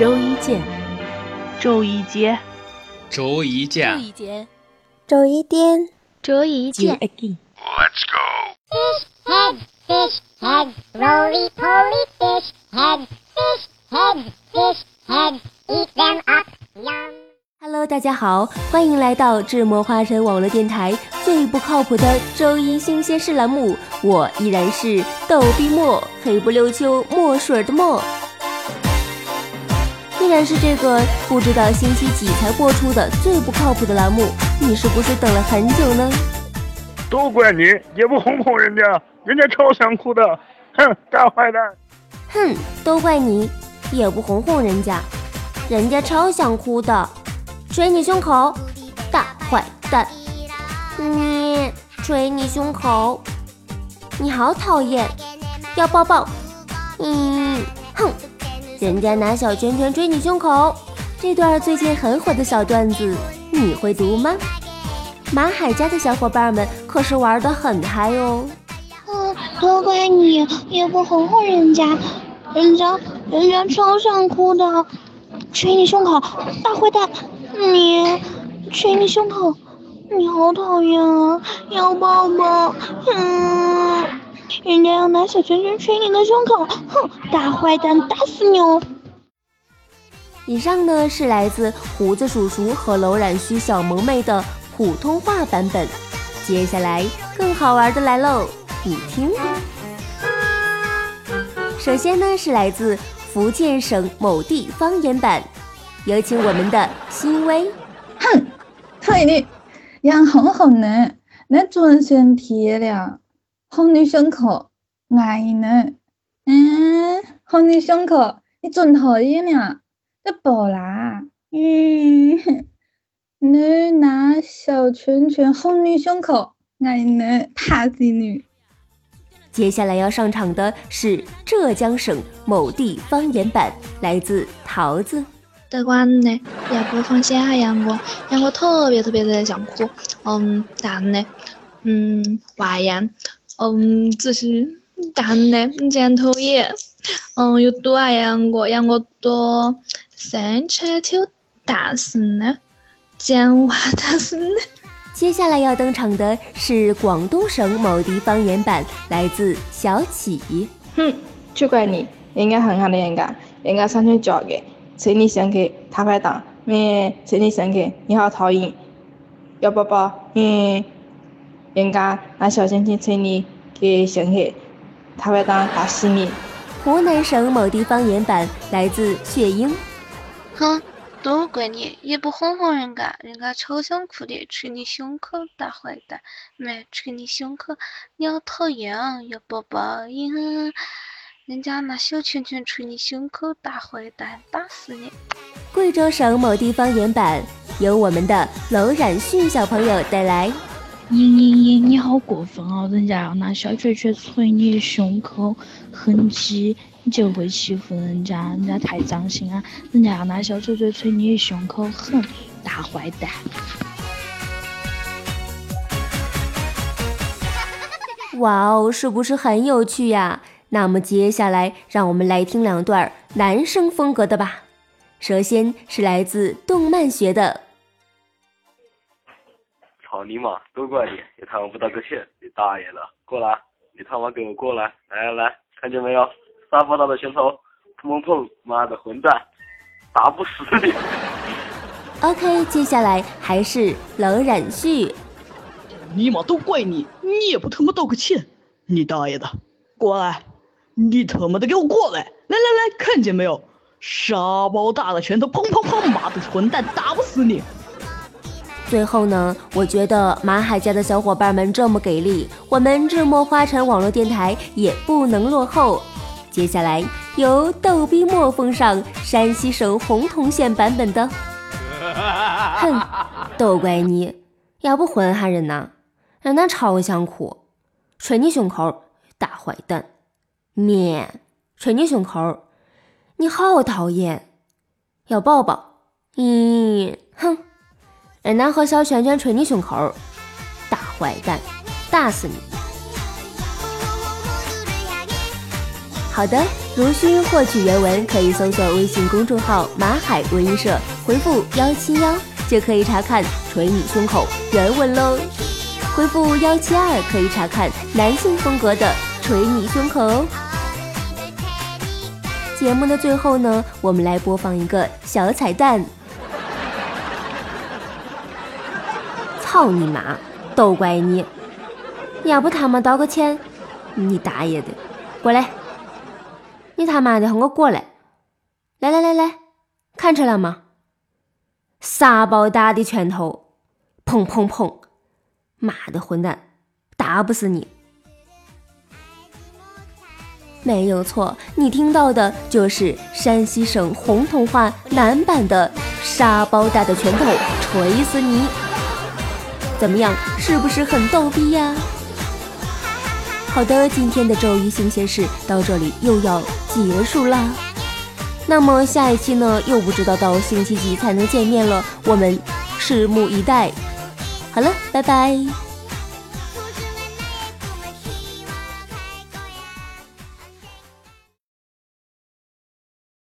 见，周一见，周一见，周一见，周一见，周一见。Let's go. Fish head, fish head, roly poly fish head, fish head, fish head, eat them up, yum. Hello，大家好，欢迎来到智魔花神网络电台最不靠谱的周一新鲜事栏目，我依然是逗逼墨，黑不溜秋墨水的墨，依然是这个不知道星期几才播出的最不靠谱的栏目，你是不是等了很久呢？都怪你，也不哄哄人家，人家超想哭的，哼，大坏蛋！哼，都怪你，也不哄哄人家，人家超想哭的。捶你胸口，大坏蛋！你捶你胸口，你好讨厌，要抱抱！嗯，哼，人家拿小拳拳捶你胸口，这段最近很火的小段子，你会读吗？马海家的小伙伴们可是玩的很嗨哦！嗯，都怪你，也不哄哄人家，人家人家超想哭的，捶你胸口，大坏蛋！你捶你胸口，你好讨厌啊！要抱抱，嗯，人家要拿小拳拳捶你的胸口，哼，大坏蛋，打死你哦！以上呢是来自胡子叔叔和楼染须小萌妹的普通话版本，接下来更好玩的来喽，你听。首先呢是来自福建省某地方言版。有请我们的新薇。哼，推你，杨红红呢？那尊身体了，哄你胸口，爱呢？嗯，哄你胸口，你准讨厌呢，这宝啦。嗯，你拿小拳拳哄你胸口，爱呢？怕死你。接下来要上场的是浙江省某地方言版，来自桃子。得管呢，要不放心哈杨哥，杨哥特别特别的想哭，嗯，但呢，嗯，外样，嗯，这是但呢，真讨厌，嗯，有多爱养过，养过多生气就大声呢，讲话大声呢。接下来要登场的是广东省某地方言版，来自小启。哼，就怪你，人家狠狠的人家，人家上去叫给。捶你想给他拍档！咩？捶你想给，你好讨厌！要抱抱！嗯，人家拿小拳拳捶你给胸口，他会当！打死你！湖南省某地方言版，来自雪英。哼，都怪你，也不哄哄人家，人家超想哭的，捶你胸口，大坏蛋！没？捶你胸口，你要讨厌！要抱抱！嗯。人家拿小拳拳捶你胸口，大坏蛋，打死你！贵州省某地方言版由我们的娄冉旭小朋友带来。你你你你好过分哦！人家要拿小拳拳捶你胸口，哼唧你就会欺负人家，人家太脏心啊！人家要拿小拳拳捶你胸口，哼，大坏蛋！哇哦，是不是很有趣呀？那么接下来，让我们来听两段男生风格的吧。首先是来自动漫学的。操你妈！都怪你，你他妈不道个歉，你大爷的！过来，你他妈给我过来！来来来，看见没有？沙发大的拳头，砰砰砰！妈的混蛋，打不死你！OK，接下来还是冷染旭。尼玛，都怪你！你也不他妈道个歉，你大爷的！过来。你他妈的给我过来！来来来，看见没有？沙包大的拳头，砰砰砰！妈的混蛋，打不死你！最后呢，我觉得马海家的小伙伴们这么给力，我们智墨花城网络电台也不能落后。接下来由逗逼墨奉上山西省洪洞县版本的。哼，都怪你，要不混哈人呐？人家超想哭，捶你胸口，大坏蛋！面捶你胸口，你好讨厌，要抱抱。嗯，哼，人家和小拳拳捶你胸口，大坏蛋，打死你。好的。如需获取原文，可以搜索微信公众号“马海文艺社”，回复幺七幺就可以查看“捶你胸口”原文喽。回复幺七二可以查看男性风格的“捶你胸口”。哦节目的最后呢，我们来播放一个小彩蛋。操你妈！都怪你！要不他妈道个歉？你大爷的！过来！你他妈的和我过来！来来来来，看出来吗？沙包大的拳头，砰砰砰！妈的混蛋，打不死你！没有错，你听到的就是山西省红童话男版的“沙包大的拳头锤死你”。怎么样，是不是很逗逼呀？好的，今天的周一新鲜事到这里又要结束啦。那么下一期呢，又不知道到星期几才能见面了，我们拭目以待。好了，拜拜。